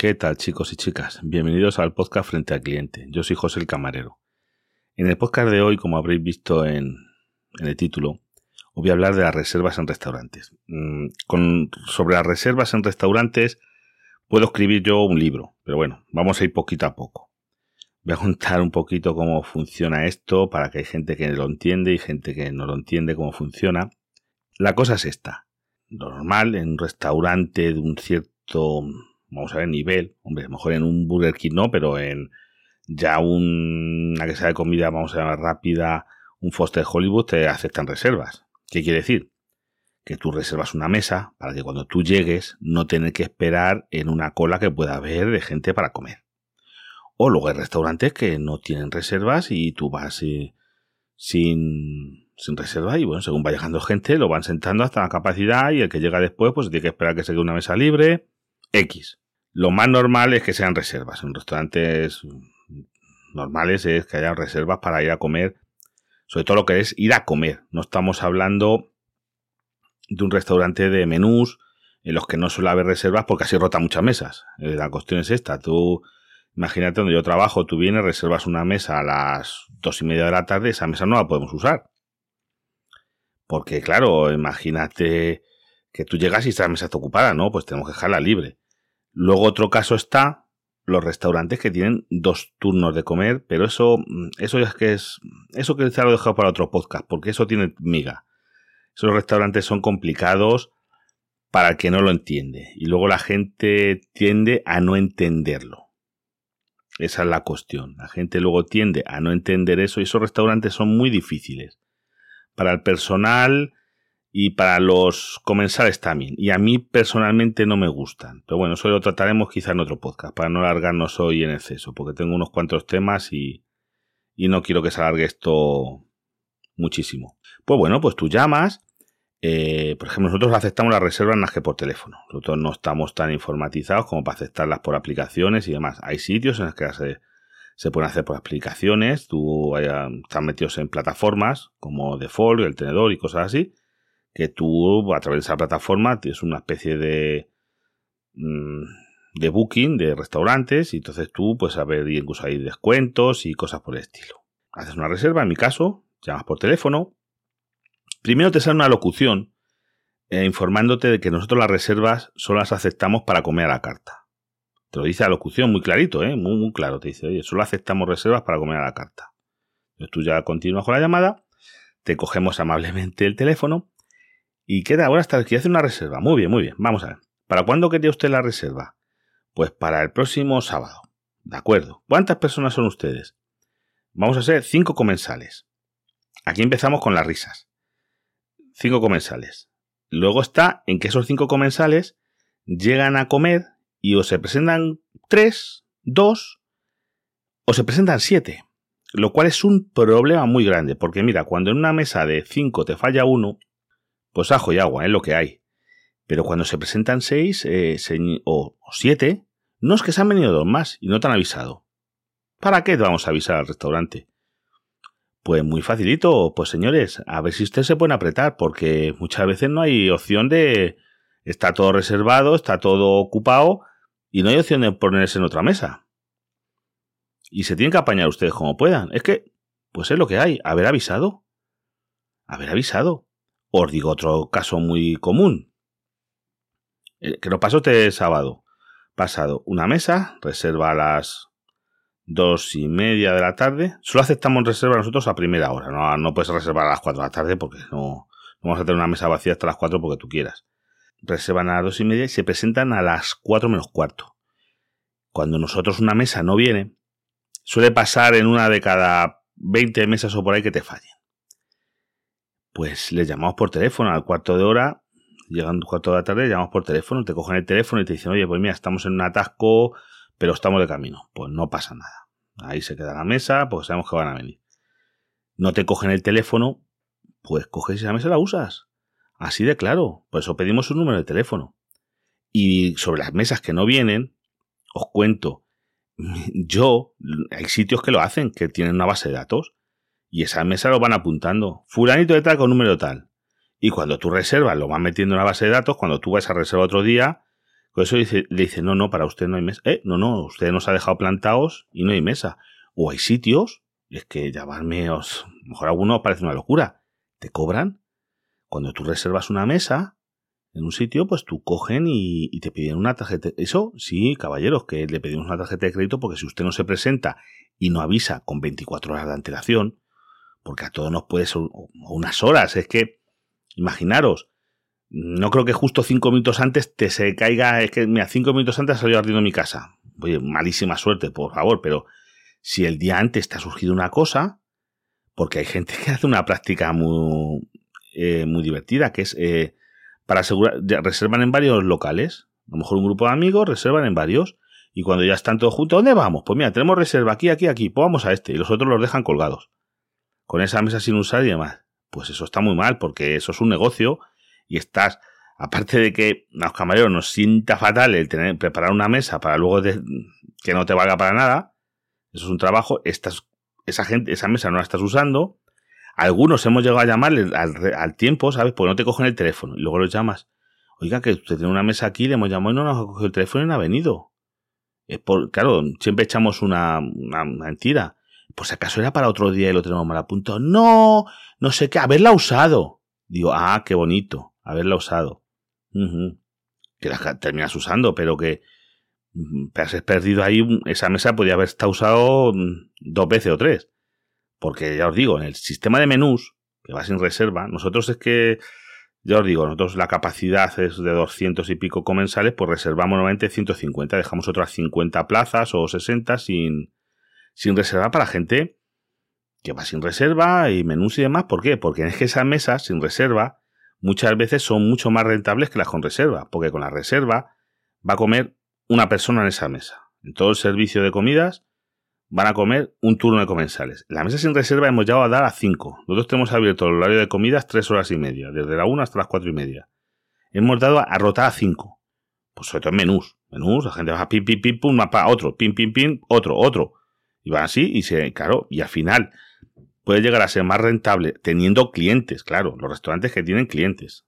¿Qué tal chicos y chicas? Bienvenidos al podcast Frente al Cliente. Yo soy José el Camarero. En el podcast de hoy, como habréis visto en, el título, os voy a hablar de las reservas en restaurantes. Mm, con, sobre las reservas en restaurantes puedo escribir yo un libro, pero bueno, vamos a ir poquito a poco. Voy a contar un poquito cómo funciona esto para que hay gente que lo entiende y gente que no lo entiende cómo funciona. La cosa es esta. Lo normal en un restaurante de un cierto vamos a ver, nivel, hombre, mejor en un Burger King no, pero en ya una que sea de comida, vamos a llamar rápida, un Foster Hollywood, te aceptan reservas. ¿Qué quiere decir? Que tú reservas una mesa para que cuando tú llegues no tener que esperar en una cola que pueda haber de gente para comer. O luego hay restaurantes que no tienen reservas y tú vas eh, sin, sin reserva y bueno, según va llegando gente, lo van sentando hasta la capacidad y el que llega después pues tiene que esperar que se quede una mesa libre. X. Lo más normal es que sean reservas. En restaurantes normales es que haya reservas para ir a comer. Sobre todo lo que es ir a comer. No estamos hablando de un restaurante de menús en los que no suele haber reservas porque así rota muchas mesas. Eh, la cuestión es esta. Tú, imagínate donde yo trabajo, tú vienes, reservas una mesa a las dos y media de la tarde, esa mesa no la podemos usar. Porque claro, imagínate que tú llegas y esa mesa está ocupada, ¿no? Pues tenemos que dejarla libre. Luego otro caso está los restaurantes que tienen dos turnos de comer, pero eso, mm, eso es que es, eso que lo he dejado para otro podcast, porque eso tiene miga. Esos restaurantes son complicados para el que no lo entiende. Y luego la gente tiende a no entenderlo. Esa es la cuestión. La gente luego tiende a no entender eso y esos restaurantes son muy difíciles. Para el personal, y para los comensales también. Y a mí personalmente no me gustan. Pero bueno, eso lo trataremos quizá en otro podcast, para no alargarnos hoy en exceso, porque tengo unos cuantos temas y, y no quiero que se alargue esto muchísimo. Pues bueno, pues tú llamas. Eh, por ejemplo, nosotros aceptamos las reservas más que por teléfono. Nosotros no estamos tan informatizados como para aceptarlas por aplicaciones y demás. Hay sitios en los que se, se pueden hacer por aplicaciones. Tú están metidos en plataformas como Default, el tenedor y cosas así que tú a través de esa plataforma tienes una especie de mm, de booking de restaurantes y entonces tú puedes saber incluso hay descuentos y cosas por el estilo. Haces una reserva, en mi caso, llamas por teléfono. Primero te sale una locución eh, informándote de que nosotros las reservas solo las aceptamos para comer a la carta. Te lo dice la locución muy clarito, ¿eh? muy, muy claro. Te dice, oye, solo aceptamos reservas para comer a la carta. Entonces tú ya continúas con la llamada, te cogemos amablemente el teléfono ¿Y queda ahora hasta que hace una reserva? Muy bien, muy bien. Vamos a ver. ¿Para cuándo quería usted la reserva? Pues para el próximo sábado. De acuerdo. ¿Cuántas personas son ustedes? Vamos a ser cinco comensales. Aquí empezamos con las risas. Cinco comensales. Luego está en que esos cinco comensales llegan a comer y o se presentan tres, dos o se presentan siete. Lo cual es un problema muy grande, porque mira, cuando en una mesa de cinco te falla uno, pues ajo y agua, es lo que hay. Pero cuando se presentan seis eh, o, siete, no es que se han venido dos más y no te han avisado. ¿Para qué te vamos a avisar al restaurante? Pues muy facilito, pues señores, a ver si ustedes se pueden apretar, porque muchas veces no hay opción de... Está todo reservado, está todo ocupado y no hay opción de ponerse en otra mesa. Y se tienen que apañar ustedes como puedan. Es que, pues es lo que hay, haber avisado. Haber avisado. Os digo otro caso muy común. Eh, que nos pasó este sábado. Pasado una mesa, reserva a las dos y media de la tarde. Solo aceptamos reserva nosotros a primera hora. No, no puedes reservar a las cuatro de la tarde porque no, no vamos a tener una mesa vacía hasta las cuatro porque tú quieras. Reservan a las dos y media y se presentan a las cuatro menos cuarto. Cuando nosotros una mesa no viene, suele pasar en una de cada 20 mesas o por ahí que te fallen pues les llamamos por teléfono al cuarto de hora, llegando cuarto de la tarde, llamamos por teléfono, te cogen el teléfono y te dicen, oye, pues mira, estamos en un atasco, pero estamos de camino. Pues no pasa nada. Ahí se queda la mesa, pues sabemos que van a venir. No te cogen el teléfono, pues coges esa mesa y la usas. Así de claro. Por eso pedimos un número de teléfono. Y sobre las mesas que no vienen, os cuento, yo, hay sitios que lo hacen, que tienen una base de datos y esa mesa lo van apuntando. Fulanito de tal con número tal. Y cuando tú reservas, lo vas metiendo en la base de datos, cuando tú vas a reservar otro día, con eso le dice, no, no, para usted no hay mesa. Eh, no, no, usted nos ha dejado plantados y no hay mesa. O hay sitios, es que llamarme, os, mejor alguno parece una locura. Te cobran. Cuando tú reservas una mesa en un sitio, pues tú cogen y, te piden una tarjeta. Eso, sí, caballeros, que le pedimos una tarjeta de crédito porque si usted no se presenta y no avisa con 24 horas de antelación, porque a todos nos puede ser unas horas, es que, imaginaros, no creo que justo cinco minutos antes te se caiga, es que, mira, cinco minutos antes salió ardiendo mi casa. Oye, malísima suerte, por favor, pero si el día antes te ha surgido una cosa, porque hay gente que hace una práctica muy, eh, muy divertida, que es eh, para asegurar, reservan en varios locales. A lo mejor un grupo de amigos reservan en varios. Y cuando ya están todos juntos, ¿dónde vamos? Pues mira, tenemos reserva aquí, aquí, aquí. Pues vamos a este. Y los otros los dejan colgados. Con esa mesa sin usar y demás. Pues eso está muy mal, porque eso es un negocio y estás, aparte de que a los camareros nos sienta fatal el tener, preparar una mesa para luego que no te valga para nada, eso es un trabajo, estás, esa gente, esa mesa no la estás usando, algunos hemos llegado a llamarle al, tiempo, ¿sabes? Porque no te cogen el teléfono y luego los llamas. Oiga, que usted tiene una mesa aquí, le hemos llamado y no nos ha cogido el teléfono y no ha venido. Es por, claro, siempre echamos una, mentira. Si acaso era para otro día y lo tenemos mal a punto. No, no sé qué, haberla usado. Digo, ah, qué bonito haberla usado. Que la terminas usando, pero que has perdido ahí, esa mesa podía haber estado usado mm, dos veces o tres. Porque ya os digo, en el sistema de menús, que va sin reserva, nosotros es que, ya os digo, nosotros la capacidad es de 200 y pico comensales, pues reservamos normalmente 150, dejamos otras 50 plazas o 60 sin, sin reserva para gente que va sin reserva y menús y demás. ¿Por qué? Porque es que esa mesa sin reserva muchas veces son mucho más rentables que las con reserva, porque con la reserva va a comer una persona en esa mesa. En todo el servicio de comidas van a comer un turno de comensales. La mesa sin reserva hemos llegado a dar a 5. Nosotros tenemos abierto el horario de comidas 3 horas y media, desde la 1 hasta las 4 y media. Hemos dado a rotar a 5. Pues sobre todo en menús. Menús, la gente va a pim, pim, pim, pum, mapa, otro, pim, pim, pim, otro, otro. Y van así y se, claro, y al final puede llegar a ser más rentable teniendo clientes, claro, los restaurantes que tienen clientes.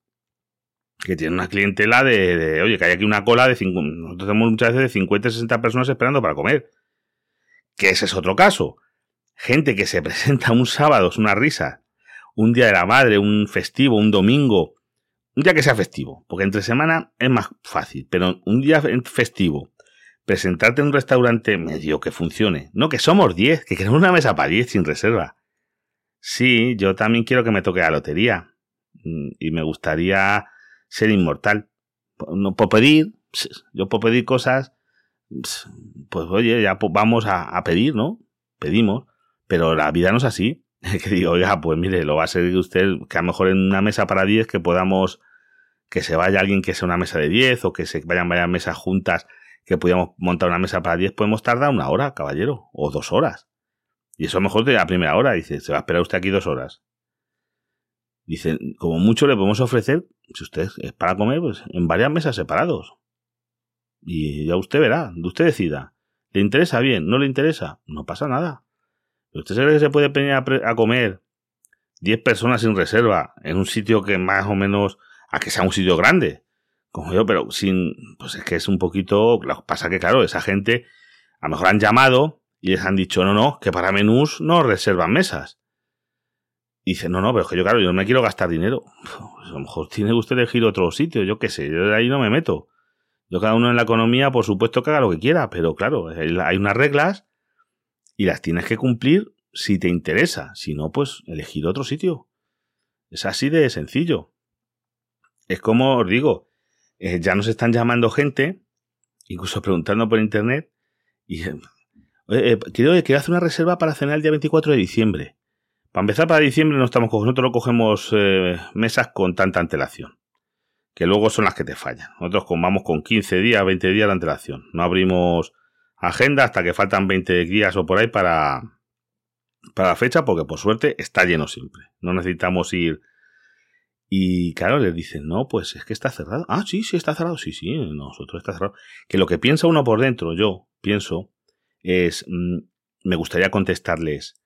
Que tienen una clientela de, oye, que hay aquí una cola de 5, nosotros tenemos muchas veces de 50 60 personas esperando para comer. Que ese es otro caso. Gente que se presenta un sábado, es una risa, un día de la madre, un festivo, un domingo, un día que sea festivo, porque entre semana es más fácil, pero un día festivo, presentarte en un restaurante medio que funcione, no que somos 10, que queremos una mesa para 10 sin reserva Sí, yo también quiero que me toque la lotería. Mm, y me gustaría ser inmortal. No puedo pedir, yo puedo pedir cosas, pues oye, ya vamos a, pedir, ¿no? Pedimos, pero la vida no es así. que digo, oiga, pues mire, lo va a ser usted, que a lo mejor en una mesa para 10 que podamos, que se vaya alguien que sea una mesa de 10 o que se vayan varias mesas juntas, que podamos montar una mesa para 10, podemos tardar una hora, caballero, o dos horas. Y eso a lo mejor de la primera hora. Dice, se va a esperar usted aquí dos horas. Dice, como mucho le podemos ofrecer, si usted es para comer, pues en varias mesas separados. Y ya usted verá, usted decida. ¿Le interesa bien? ¿No le interesa? No pasa nada. ¿Usted cree que se puede pedir a, comer 10 personas sin reserva en un sitio que más o menos, a que sea un sitio grande? Como yo, pero sin, pues es que es un poquito, pasa que claro, esa gente a lo mejor han llamado y les han dicho, no, no, que para menús no reservan mesas. Y dice, no, no, pero es que yo, claro, yo no me quiero gastar dinero. Pues a lo mejor tiene que usted elegir otro sitio, yo qué sé, yo de ahí no me meto. Yo cada uno en la economía, por supuesto, que haga lo que quiera, pero claro, hay unas reglas y las tienes que cumplir si te interesa. Si no, pues elegir otro sitio. Es así de sencillo. Es como os digo, eh, ya nos están llamando gente, incluso preguntando por internet, y eh, quiero, hacer una reserva para cenar el día 24 de diciembre. Para empezar, para diciembre no estamos nosotros no cogemos eh, mesas con tanta antelación. Que luego son las que te fallan. Nosotros vamos con 15 días, 20 días de antelación. No abrimos agenda hasta que faltan 20 días o por ahí para, para la fecha, porque por suerte está lleno siempre. No necesitamos ir. Y claro, les dicen, no, pues es que está cerrado. Ah, sí, sí, está cerrado. Sí, sí, nosotros está cerrado. Que lo que piensa uno por dentro, yo pienso, es, mm, me gustaría contestarles,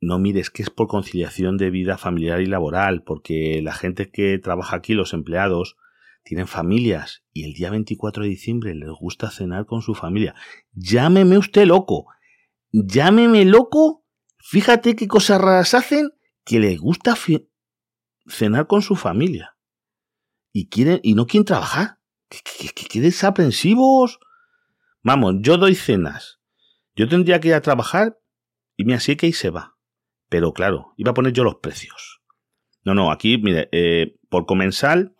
no mires que es por conciliación de vida familiar y laboral, porque la gente que trabaja aquí, los empleados, tienen familias y el día 24 de diciembre les gusta cenar con su familia. Llámeme usted loco. Llámeme loco. Fíjate qué cosas raras hacen que les gusta cenar con su familia. Y quieren, y no quieren trabajar. ¿Qué, desaprensivos? Vamos, yo doy cenas. Yo tendría que ir a trabajar y me así que se va. Pero claro, iba a poner yo los precios. No, no, aquí, mire, eh, por comensal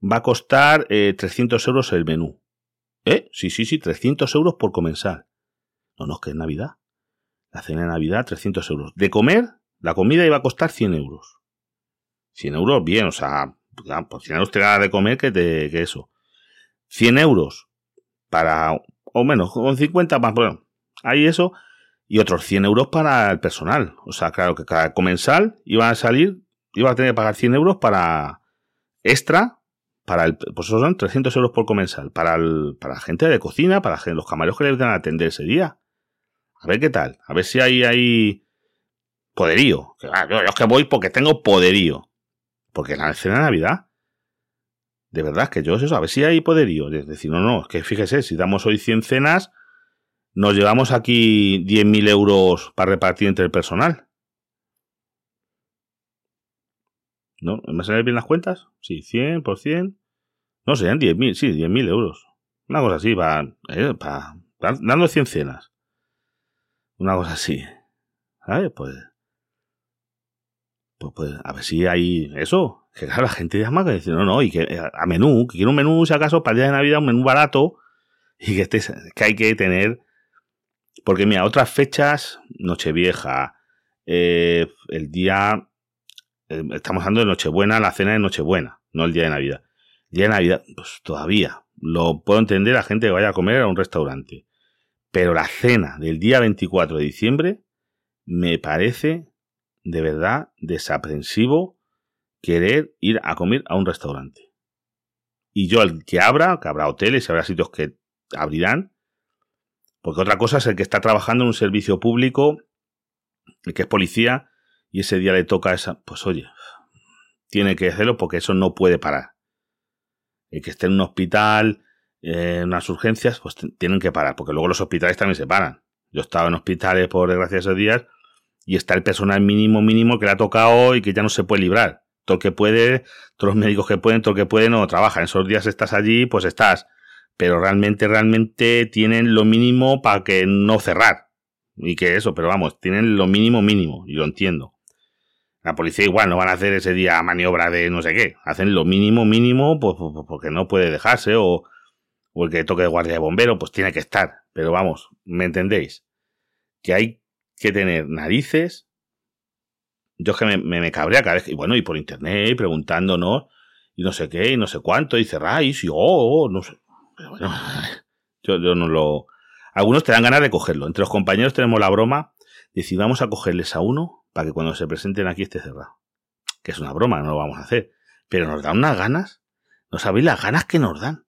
va a costar 300 eh, euros el menú. ¿Eh? Sí, sí, sí, 300 euros por comensal. No, no, es que es Navidad. La cena de Navidad, 300 euros. De comer, la comida iba a costar 100 euros. 100 euros, bien, o sea, por 100 euros te da de comer que, te, que eso. 100 euros para, o menos, con 50 más, bueno, hay eso, y otros 100 euros para el personal. O sea, claro que cada comensal iba a salir, iba a tener que pagar 100 euros para extra, para el, pues eso son 300 euros por comensal, para, la gente de cocina, para los camareros que le van a atender ese día. A ver qué tal, a ver si hay, hay poderío. Ah, yo, es que voy porque tengo poderío. Porque la cena de Navidad, de verdad que yo eso, a ver si hay poderío. Es decir, no, no, es que fíjese, si damos hoy 100 cenas, nos llevamos aquí 10.000 euros para repartir entre el personal. ¿No? ¿Me salen bien las cuentas? Sí, 100 por 100. No, serían 10.000, sí, 10.000 euros. Una cosa así, eh, para, dando 100 cenas. Una cosa así. ¿Sabes? Pues, pues, pues, a ver si hay eso. Que claro, la gente llama que dice, no, no, y que eh, a menú, que quiere un menú, si acaso, para el día de Navidad, un menú barato, y que, este, que hay que tener porque mira, otras fechas, Nochevieja, eh, el día, eh, estamos hablando de Nochebuena, la cena de Nochebuena, no el día de Navidad. El día de Navidad, pues todavía, lo puedo entender a gente que vaya a comer a un restaurante. Pero la cena del día 24 de diciembre me parece de verdad desaprensivo querer ir a comer a un restaurante. Y yo, el que abra, que habrá hoteles, habrá sitios que abrirán, porque otra cosa es el que está trabajando en un servicio público, el que es policía, y ese día le toca esa. Pues oye, tiene que hacerlo porque eso no puede parar. El que esté en un hospital, en unas urgencias, pues tienen que parar, porque luego los hospitales también se paran. Yo he estado en hospitales, por desgracia, esos días, y está el personal mínimo, mínimo que le ha tocado y que ya no se puede librar. Todo el que puede, todos los médicos que pueden, todo el que puede no trabaja. En esos días estás allí, pues estás pero realmente, realmente tienen lo mínimo para que no cerrar. Y que eso, pero vamos, tienen lo mínimo mínimo, y lo entiendo. La policía igual no van a hacer ese día maniobra de no sé qué. Hacen lo mínimo mínimo pues, pues, pues porque no puede dejarse o, o el que toque de guardia de bombero pues tiene que estar. Pero vamos, ¿me entendéis? Que hay que tener narices. Yo es que me, me, cabrea cada vez y bueno, y por internet, preguntándonos, y no sé qué, y no sé cuánto, y cerráis, y oh, oh no sé. Bueno, yo, no lo... Algunos te dan ganas de cogerlo. Entre los compañeros tenemos la broma de si vamos a cogerles a uno para que cuando se presenten aquí esté cerrado. Que es una broma, no lo vamos a hacer. Pero nos dan unas ganas. No sabéis las ganas que nos dan.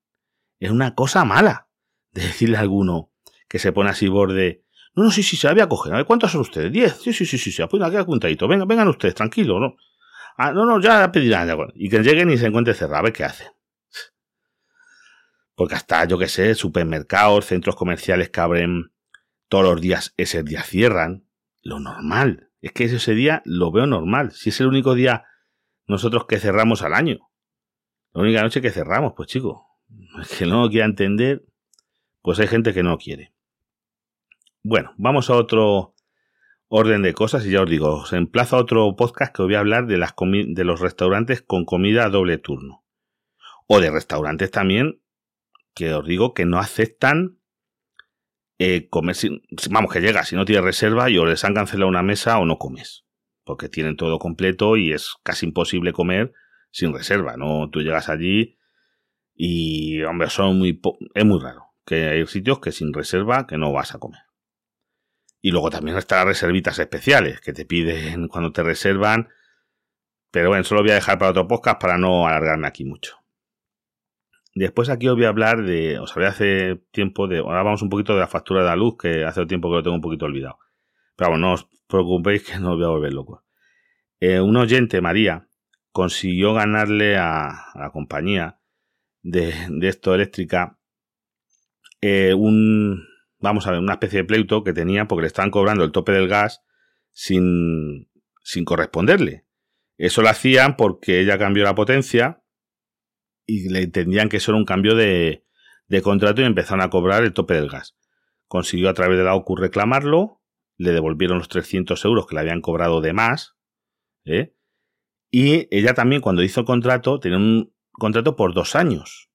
Es una cosa mala de decirle a alguno que se pone así borde. No, no, sí, sí, se la voy a coger. A ver, ¿cuántos son ustedes? ¿Diez? Sí, sí, sí, sí, sí. Aquí apuntadito. Vengan, vengan ustedes, tranquilo, ¿no? Ah, no, no, ya pedirán. Y que lleguen y se encuentren cerrado. A ver qué hacen. Porque hasta, yo que sé, supermercados, centros comerciales que abren todos los días, ese día cierran. Lo normal. Es que ese día lo veo normal. Si es el único día nosotros que cerramos al año. La única noche que cerramos, pues chico. Es que no lo quiera entender, pues hay gente que no quiere. Bueno, vamos a otro orden de cosas y ya os digo, os emplazo a otro podcast que os voy a hablar de, las de los restaurantes con comida a doble turno. O de restaurantes también que os digo que no aceptan eh, comer sin, vamos, que llega, si no tienes reserva y o les han cancelado una mesa o no comes. Porque tienen todo completo y es casi imposible comer sin reserva, ¿no? Tú llegas allí y, hombre, son muy, es muy raro que hay sitios que sin reserva que no vas a comer. Y luego también están las reservitas especiales que te piden cuando te reservan. Pero bueno, solo voy a dejar para otro podcast para no alargarme aquí mucho. Después aquí os voy a hablar de, os hablé hace tiempo de, ahora vamos un poquito de la factura de la luz, que hace tiempo que lo tengo un poquito olvidado. Pero vamos, no os preocupéis que no os voy a volver loco. Eh, un oyente, María, consiguió ganarle a, la compañía de, esto eléctrica eh, un, vamos a ver, una especie de pleito que tenía porque le estaban cobrando el tope del gas sin, sin corresponderle. Eso lo hacían porque ella cambió la potencia y le entendían que eso era un cambio de, de contrato y empezaron a cobrar el tope del gas. Consiguió a través de la OCU reclamarlo, le devolvieron los 300 euros que le habían cobrado de más, ¿eh? y ella también cuando hizo el contrato tenía un contrato por dos años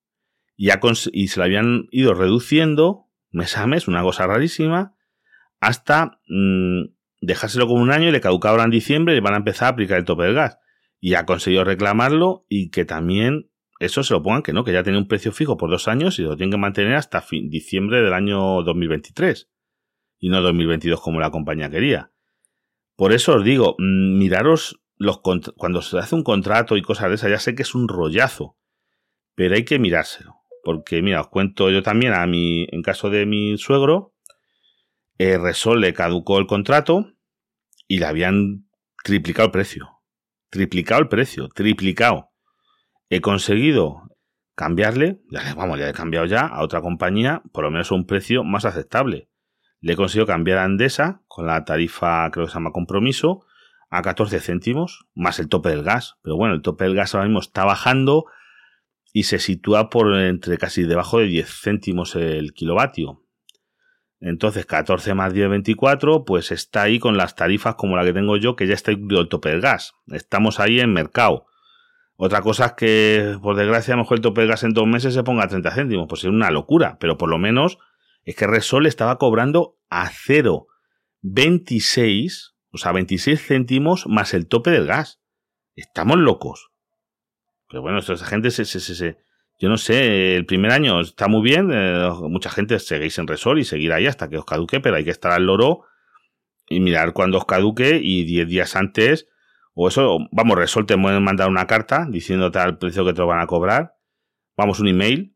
y, y se lo habían ido reduciendo mes a mes, una cosa rarísima, hasta mm, dejárselo como un año y le caducaba en diciembre y van a empezar a aplicar el tope del gas. Y ha conseguido reclamarlo y que también eso se lo pongan que no, que ya tiene un precio fijo por dos años y lo tienen que mantener hasta diciembre del año 2023 y no 2022 como la compañía quería. Por eso os digo, mm, miraros los cuando se hace un contrato y cosas de esas, ya sé que es un rollazo, pero hay que mirárselo. Porque, mira, os cuento yo también a mi, en caso de mi suegro, eh, Resol le caducó el contrato y le habían triplicado el precio. Triplicado el precio, triplicado. He conseguido cambiarle, ya, vamos, ya he cambiado ya a otra compañía, por lo menos a un precio más aceptable. Le he conseguido cambiar a Andesa con la tarifa, creo que se llama compromiso, a 14 céntimos, más el tope del gas. Pero bueno, el tope del gas ahora mismo está bajando y se sitúa por entre casi debajo de 10 céntimos el kilovatio. Entonces 14 más 10, 24, pues está ahí con las tarifas como la que tengo yo, que ya está incluido el tope del gas. Estamos ahí en mercado. Otra cosa es que, por desgracia, a lo mejor el tope del gas en dos meses se ponga a 30 céntimos. Pues es una locura, pero por lo menos es que Resol estaba cobrando a 0,26, o sea, 26 céntimos más el tope del gas. Estamos locos. Pero bueno, esa gente se, yo no sé, el primer año está muy bien, eh, mucha gente seguís en Resol y seguir ahí hasta que os caduque, pero hay que estar al loro y mirar cuando os caduque y 10 días antes, o eso, vamos, Resol te pueden mandar una carta diciéndote al precio que te lo van a cobrar, vamos, un email,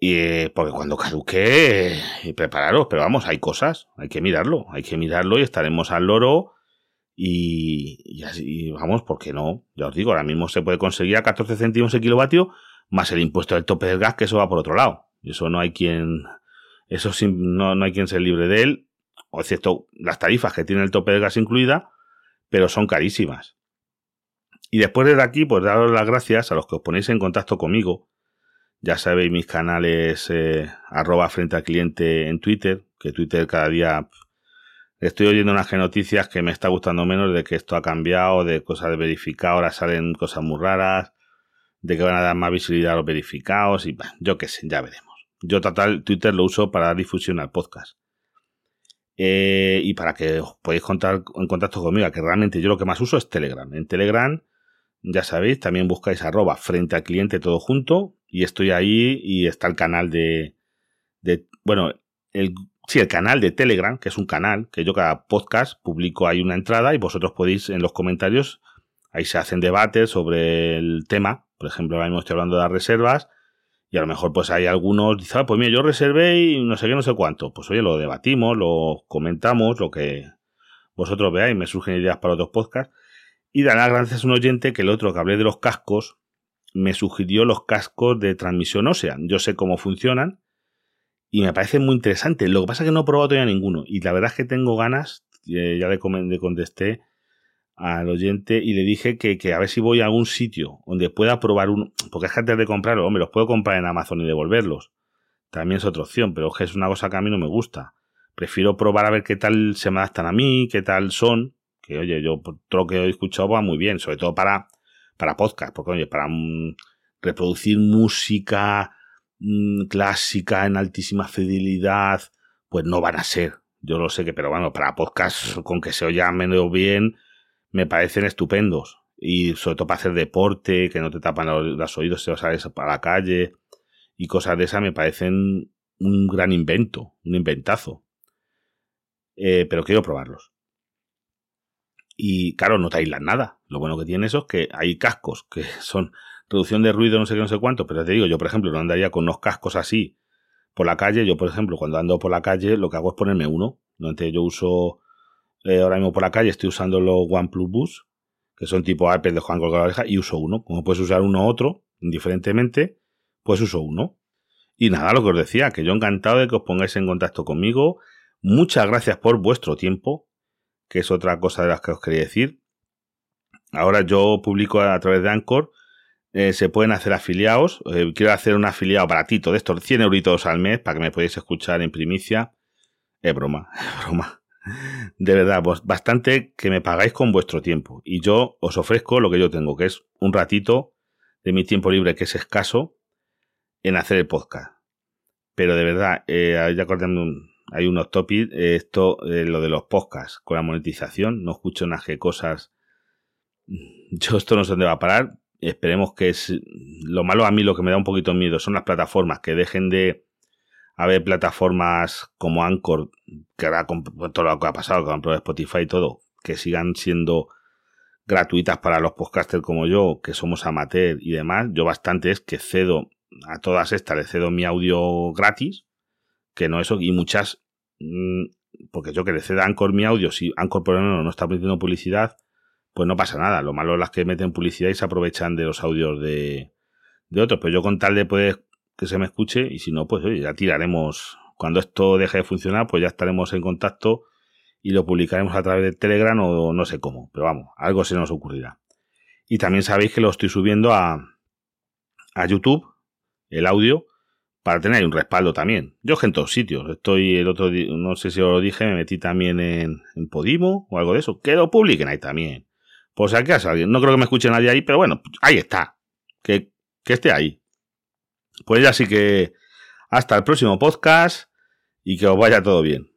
y eh, porque cuando caduque, eh, prepararos, pero vamos, hay cosas, hay que mirarlo, hay que mirarlo y estaremos al loro y, así, vamos, porque no? Ya os digo, ahora mismo se puede conseguir a 14 céntimos el kilovatio más el impuesto del tope del gas, que eso va por otro lado. Eso no hay quien, eso no, no hay quien se libre de él, o excepto las tarifas que tiene el tope del gas incluida, pero son carísimas. Y después de aquí, pues daros las gracias a los que os ponéis en contacto conmigo. Ya sabéis mis canales eh, arroba frente al cliente en Twitter, que Twitter cada día Estoy oyendo unas noticias que me está gustando menos de que esto ha cambiado, de cosas de verificar, ahora salen cosas muy raras, de que van a dar más visibilidad a los verificados y yo qué sé, ya veremos. Yo total Twitter lo uso para difusión al podcast. Eh, y para que os podáis contar en contacto conmigo, que realmente yo lo que más uso es Telegram. En Telegram, ya sabéis, también buscáis arroba frente al cliente todo junto y estoy ahí y está el canal de, de bueno, el Sí, el canal de Telegram, que es un canal que yo cada podcast publico ahí una entrada y vosotros podéis en los comentarios, ahí se hacen debates sobre el tema. Por ejemplo, ahora mismo estoy hablando de las reservas y a lo mejor pues hay algunos, dicen, ah, pues mira, yo reservé y no sé qué, no sé cuánto. Pues oye, lo debatimos, lo comentamos, lo que vosotros veáis, me surgen ideas para otros podcasts. Y dará gracias a un oyente que el otro que hablé de los cascos me sugirió los cascos de transmisión ósea. Yo sé cómo funcionan y me parece muy interesante. Lo que pasa es que no he probado todavía ninguno. Y la verdad es que tengo ganas, eh, ya le, contesté al oyente y le dije que, a ver si voy a algún sitio donde pueda probar uno. Porque es que antes de comprarlo, hombre, los puedo comprar en Amazon y devolverlos. También es otra opción, pero es una cosa que a mí no me gusta. Prefiero probar a ver qué tal se me adaptan a mí, qué tal son. Que oye, yo todo lo que he escuchado va muy bien, sobre todo para, para podcast, porque oye, para mm, reproducir música, Mm, clásica en altísima fidelidad, pues no van a ser. Yo lo sé que, pero bueno, para podcast con que se oya menos bien, me parecen estupendos. Y sobre todo para hacer deporte, que no te tapan los, oídos si vas a para la calle y cosas de esas, me parecen un gran invento, un inventazo. Eh, pero quiero probarlos. Y claro, no te aíslan nada. Lo bueno que tiene eso es que hay cascos que son reducción de ruido, no sé qué, no sé cuánto, pero te digo, yo por ejemplo no andaría con unos cascos así por la calle, yo por ejemplo cuando ando por la calle lo que hago es ponerme uno, yo uso eh, ahora mismo por la calle estoy usando los OnePlus Bus, que son tipo Apple de Juan con la oreja, y uso uno. Como puedes usar uno u otro, indiferentemente, pues uso uno. Y nada, lo que os decía, que yo encantado de que os pongáis en contacto conmigo. Muchas gracias por vuestro tiempo, que es otra cosa de las que os quería decir. Ahora yo publico a través de Anchor, eh, se pueden hacer afiliados. Eh, quiero hacer un afiliado baratito de estos 100 euritos al mes para que me podáis escuchar en primicia. Es broma, es broma. De verdad, pues bastante que me pagáis con vuestro tiempo. Y yo os ofrezco lo que yo tengo, que es un ratito de mi tiempo libre, que es escaso, en hacer el podcast. Pero de verdad, eh, ya acordando, hay unos topics, esto, lo de los podcasts con la monetización, no escucho nada que cosas yo esto no sé dónde va a parar. Esperemos que es lo malo a mí lo que me da un poquito miedo son las plataformas que dejen de haber plataformas como Anchor que ahora con todo lo que ha pasado con Spotify y todo que sigan siendo gratuitas para los podcasters como yo que somos amateur y demás yo bastante es que cedo a todas estas le cedo mi audio gratis que no eso y muchas mm, porque yo que le cedo a Anchor mi audio si Anchor por ejemplo no está poniendo publicidad pues no pasa nada. Lo malo es las que meten publicidad y se aprovechan de los audios de, de otros. Pero yo con tal de poder que se me escuche y si no, pues ya tiraremos. Cuando esto deje de funcionar, pues ya estaremos en contacto y lo publicaremos a través de Telegram o no sé cómo. Pero vamos, algo se nos ocurrirá. Y también sabéis que lo estoy subiendo a, a YouTube, el audio, para tener un respaldo también. Yo en todos sitios. Estoy el otro día, no sé si os lo dije, me metí también en, en Podimo o algo de eso. Que lo publiquen ahí también. Por si acaso alguien. No creo que me escuche nadie ahí, pero bueno, ahí está. Que, que esté ahí. Pues ya sí que hasta el próximo podcast y que os vaya todo bien.